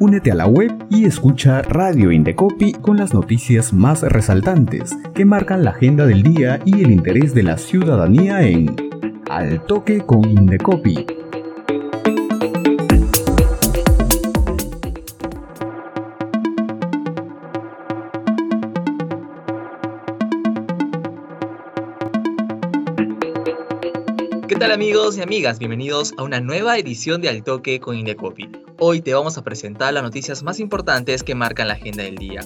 Únete a la web y escucha Radio Indecopi con las noticias más resaltantes que marcan la agenda del día y el interés de la ciudadanía en Al Toque con Indecopi. ¿Qué tal amigos y amigas? Bienvenidos a una nueva edición de Al Toque con Indecopi. Hoy te vamos a presentar las noticias más importantes que marcan la agenda del día.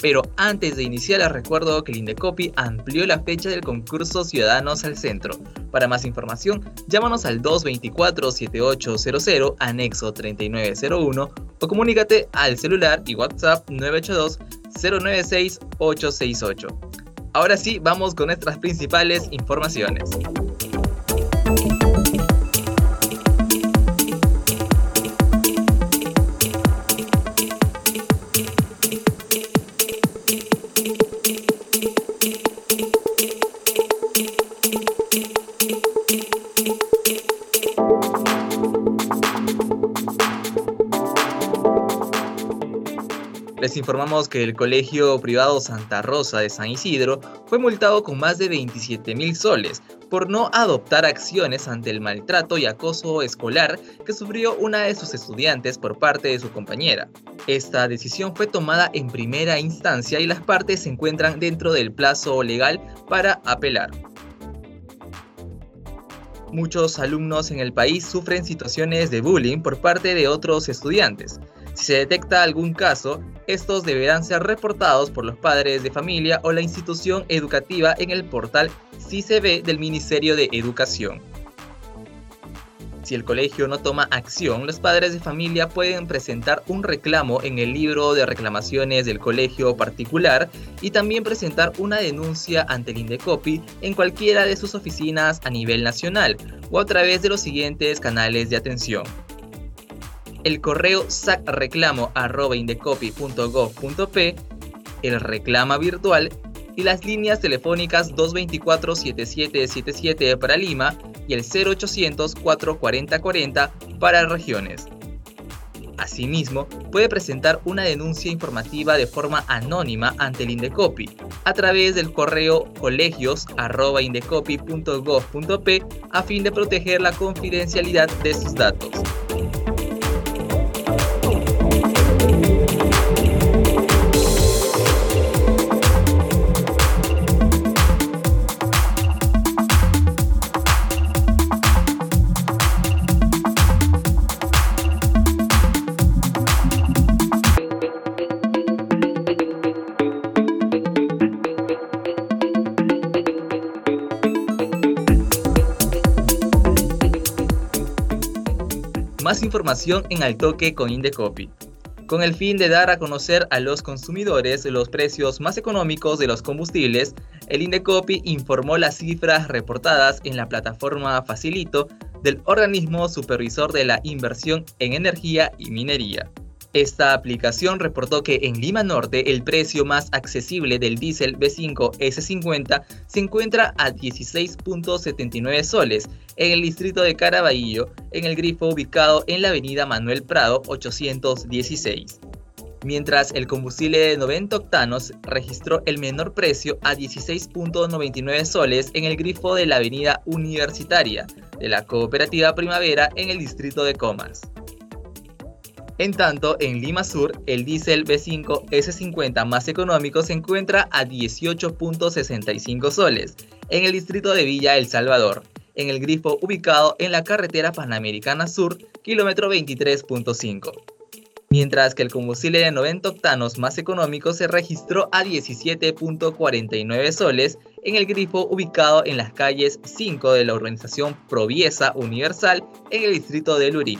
Pero antes de iniciar les recuerdo que el Indecopi amplió la fecha del concurso Ciudadanos al Centro. Para más información, llámanos al 224-7800, anexo 3901, o comunícate al celular y WhatsApp 982-096-868. Ahora sí, vamos con nuestras principales informaciones. Informamos que el Colegio Privado Santa Rosa de San Isidro fue multado con más de 27 mil soles por no adoptar acciones ante el maltrato y acoso escolar que sufrió una de sus estudiantes por parte de su compañera. Esta decisión fue tomada en primera instancia y las partes se encuentran dentro del plazo legal para apelar. Muchos alumnos en el país sufren situaciones de bullying por parte de otros estudiantes. Si se detecta algún caso, estos deberán ser reportados por los padres de familia o la institución educativa en el portal CICB del Ministerio de Educación. Si el colegio no toma acción, los padres de familia pueden presentar un reclamo en el libro de reclamaciones del colegio particular y también presentar una denuncia ante el Indecopi en cualquiera de sus oficinas a nivel nacional o a través de los siguientes canales de atención el correo sacreclamo.indecopy.gov.p, el reclama virtual y las líneas telefónicas 224-7777 para Lima y el 0800-440-40 para regiones. Asimismo, puede presentar una denuncia informativa de forma anónima ante el Indecopi a través del correo colegios.indecopy.gov.p a fin de proteger la confidencialidad de sus datos. Más información en Altoque con Indecopi. Con el fin de dar a conocer a los consumidores los precios más económicos de los combustibles, el Indecopi informó las cifras reportadas en la plataforma Facilito del organismo supervisor de la inversión en energía y minería. Esta aplicación reportó que en Lima Norte el precio más accesible del diésel B5 S50 se encuentra a 16.79 soles en el distrito de Caraballo, en el grifo ubicado en la avenida Manuel Prado 816 mientras el combustible de 90 octanos registró el menor precio a 16.99 soles en el grifo de la avenida Universitaria de la Cooperativa Primavera en el distrito de Comas. En tanto, en Lima Sur, el diésel B5 S50 más económico se encuentra a 18.65 soles, en el distrito de Villa El Salvador, en el grifo ubicado en la carretera Panamericana Sur, kilómetro 23.5. Mientras que el combustible de 90 octanos más económico se registró a 17.49 soles en el grifo ubicado en las calles 5 de la urbanización Proviesa Universal en el distrito de Lurí.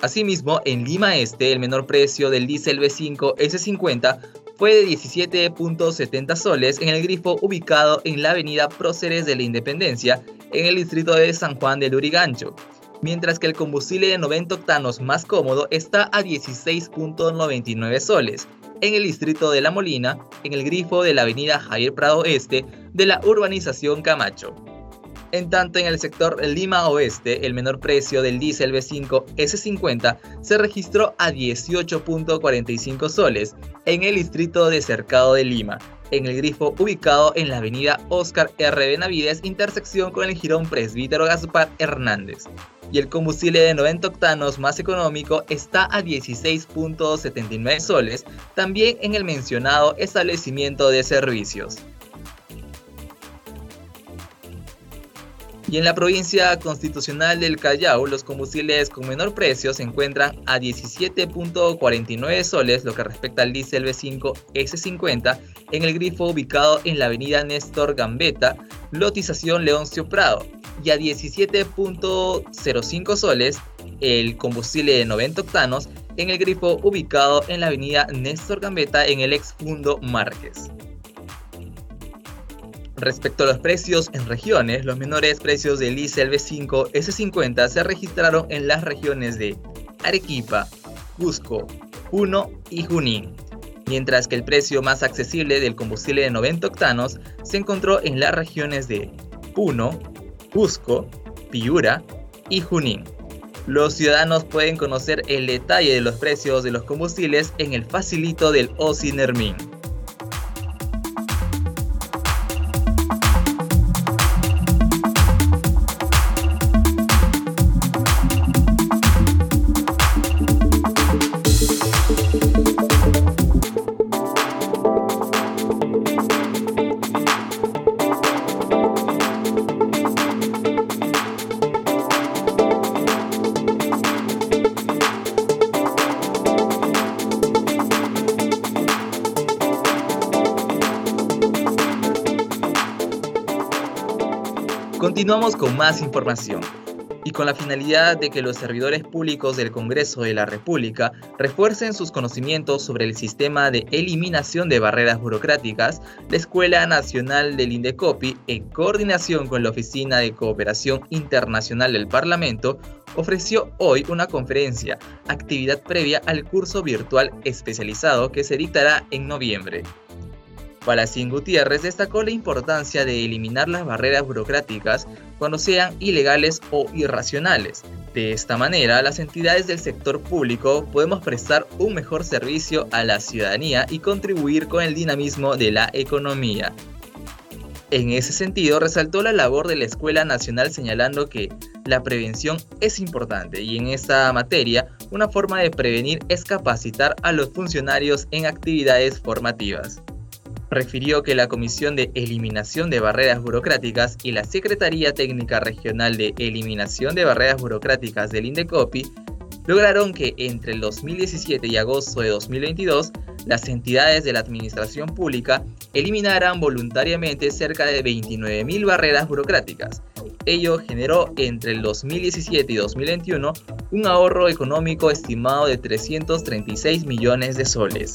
Asimismo, en Lima Este, el menor precio del diésel B5 S50 fue de 17.70 soles en el grifo ubicado en la avenida Próceres de la Independencia, en el distrito de San Juan de Lurigancho, mientras que el combustible de 90 octanos más cómodo está a 16.99 soles, en el distrito de La Molina, en el grifo de la avenida Javier Prado Este de la urbanización Camacho. En tanto, en el sector Lima Oeste, el menor precio del diésel B5 S50 se registró a 18.45 soles en el distrito de Cercado de Lima, en el grifo ubicado en la avenida Oscar R. Benavides, intersección con el jirón Presbítero Gaspar Hernández. Y el combustible de 90 octanos más económico está a 16.79 soles, también en el mencionado establecimiento de servicios. Y en la provincia constitucional del Callao, los combustibles con menor precio se encuentran a 17.49 soles, lo que respecta al diésel B5 S50, en el grifo ubicado en la avenida Néstor Gambetta, lotización Leoncio Prado, y a 17.05 soles el combustible de 90 octanos en el grifo ubicado en la avenida Néstor Gambetta en el ex Fundo Márquez. Respecto a los precios en regiones, los menores precios del ICE B5 S50 se registraron en las regiones de Arequipa, Cusco, Puno y Junín, mientras que el precio más accesible del combustible de 90 octanos se encontró en las regiones de Puno, Cusco, Piura y Junín. Los ciudadanos pueden conocer el detalle de los precios de los combustibles en el facilito del OSINERMIN. Continuamos con más información y con la finalidad de que los servidores públicos del Congreso de la República refuercen sus conocimientos sobre el sistema de eliminación de barreras burocráticas, la Escuela Nacional del Indecopi, en coordinación con la Oficina de Cooperación Internacional del Parlamento, ofreció hoy una conferencia, actividad previa al curso virtual especializado que se dictará en noviembre. Palacín Gutiérrez destacó la importancia de eliminar las barreras burocráticas cuando sean ilegales o irracionales. De esta manera, las entidades del sector público podemos prestar un mejor servicio a la ciudadanía y contribuir con el dinamismo de la economía. En ese sentido, resaltó la labor de la Escuela Nacional señalando que la prevención es importante y en esta materia una forma de prevenir es capacitar a los funcionarios en actividades formativas refirió que la Comisión de Eliminación de Barreras Burocráticas y la Secretaría Técnica Regional de Eliminación de Barreras Burocráticas del INDECOPI lograron que entre el 2017 y agosto de 2022 las entidades de la administración pública eliminaran voluntariamente cerca de 29.000 barreras burocráticas. Ello generó entre el 2017 y 2021 un ahorro económico estimado de 336 millones de soles.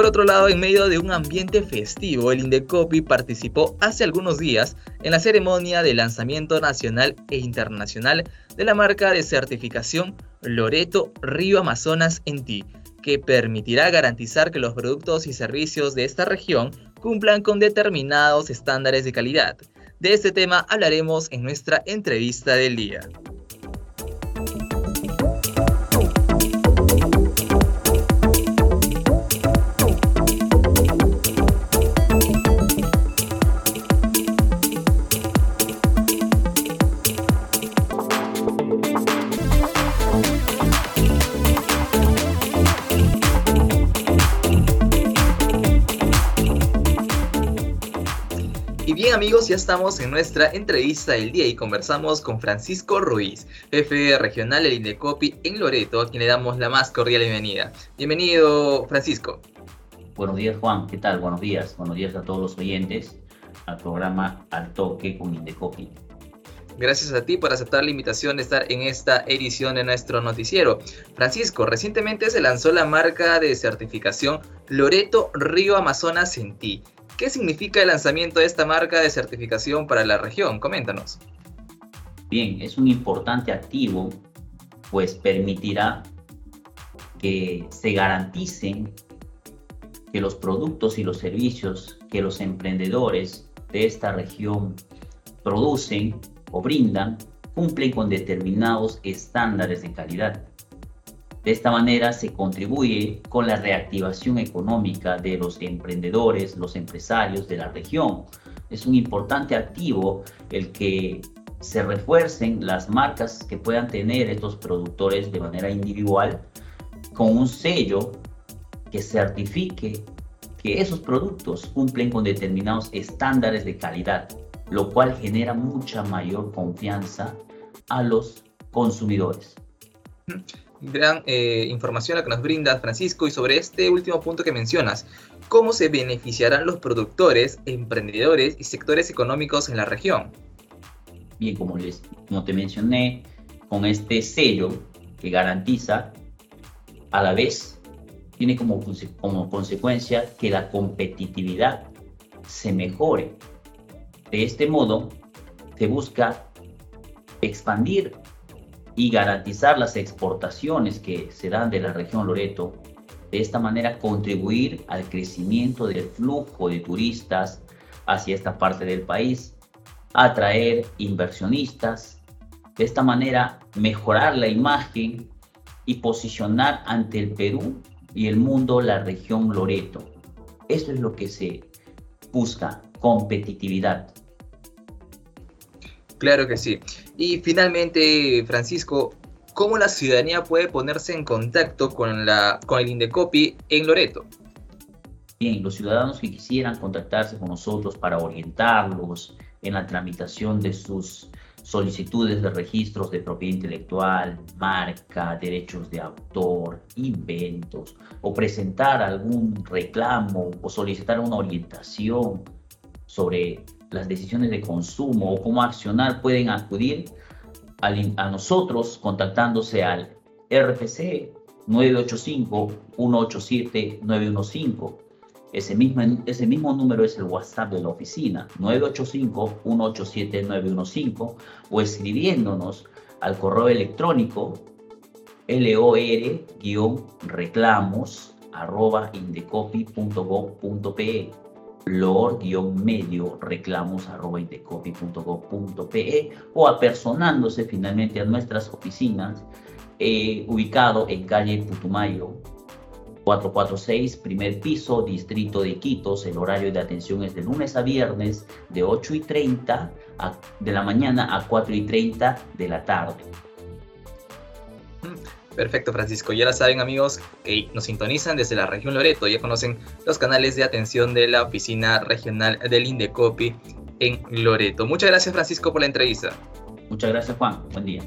Por otro lado, en medio de un ambiente festivo, el Indecopi participó hace algunos días en la ceremonia de lanzamiento nacional e internacional de la marca de certificación Loreto Río Amazonas en ti, que permitirá garantizar que los productos y servicios de esta región cumplan con determinados estándares de calidad. De este tema hablaremos en nuestra entrevista del día. Bien amigos, ya estamos en nuestra entrevista del día y conversamos con Francisco Ruiz, jefe regional del Indecopi en Loreto, a quien le damos la más cordial bienvenida. Bienvenido Francisco. Buenos días Juan, ¿qué tal? Buenos días, buenos días a todos los oyentes al programa Al Toque con Indecopi. Gracias a ti por aceptar la invitación de estar en esta edición de nuestro noticiero. Francisco, recientemente se lanzó la marca de certificación Loreto Río Amazonas en ti. ¿Qué significa el lanzamiento de esta marca de certificación para la región? Coméntanos. Bien, es un importante activo, pues permitirá que se garanticen que los productos y los servicios que los emprendedores de esta región producen o brindan cumplen con determinados estándares de calidad. De esta manera se contribuye con la reactivación económica de los emprendedores, los empresarios de la región. Es un importante activo el que se refuercen las marcas que puedan tener estos productores de manera individual con un sello que certifique que esos productos cumplen con determinados estándares de calidad lo cual genera mucha mayor confianza a los consumidores. Gran eh, información la que nos brinda Francisco. Y sobre este último punto que mencionas, ¿cómo se beneficiarán los productores, emprendedores y sectores económicos en la región? Bien, como, les, como te mencioné, con este sello que garantiza, a la vez tiene como, como consecuencia que la competitividad se mejore. De este modo, se busca expandir y garantizar las exportaciones que se dan de la región Loreto. De esta manera contribuir al crecimiento del flujo de turistas hacia esta parte del país, atraer inversionistas, de esta manera mejorar la imagen y posicionar ante el Perú y el mundo la región Loreto. Eso es lo que se busca, competitividad. Claro que sí. Y finalmente, Francisco, ¿cómo la ciudadanía puede ponerse en contacto con, la, con el Indecopi en Loreto? Bien, los ciudadanos que quisieran contactarse con nosotros para orientarlos en la tramitación de sus solicitudes de registros de propiedad intelectual, marca, derechos de autor, inventos, o presentar algún reclamo o solicitar una orientación sobre las decisiones de consumo o cómo accionar, pueden acudir a nosotros contactándose al RFC 985-187-915. Ese mismo, ese mismo número es el WhatsApp de la oficina, 985-187-915, o escribiéndonos al correo electrónico lor-reclamos arroba indecopy.gov.pe lor-medio reclamos arroba o apersonándose finalmente a nuestras oficinas eh, ubicado en calle Putumayo 446, primer piso, distrito de Quitos. El horario de atención es de lunes a viernes de 8 y 30 de la mañana a 4 y 30 de la tarde. Perfecto, Francisco. Ya la saben, amigos, que nos sintonizan desde la región Loreto. Ya conocen los canales de atención de la oficina regional del Indecopi en Loreto. Muchas gracias, Francisco, por la entrevista. Muchas gracias, Juan. Buen día.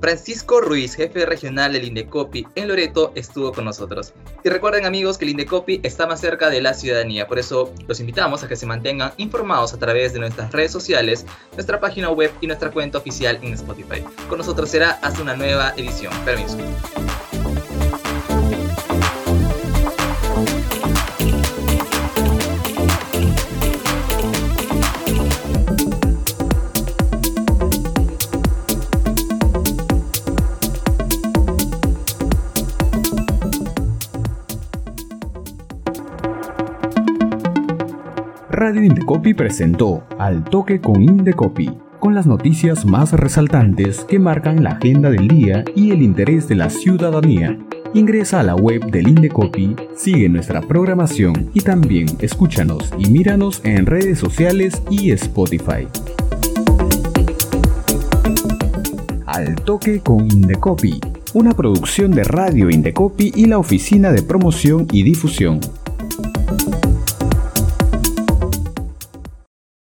Francisco Ruiz, jefe regional del Indecopi en Loreto, estuvo con nosotros. Y recuerden amigos que el Indecopi está más cerca de la ciudadanía, por eso los invitamos a que se mantengan informados a través de nuestras redes sociales, nuestra página web y nuestra cuenta oficial en Spotify. Con nosotros será hasta una nueva edición. Permiso. Radio Indecopi presentó Al Toque con Indecopi, con las noticias más resaltantes que marcan la agenda del día y el interés de la ciudadanía. Ingresa a la web del Indecopi, sigue nuestra programación y también escúchanos y míranos en redes sociales y Spotify. Al Toque con Indecopi, una producción de Radio Indecopi y la Oficina de Promoción y Difusión.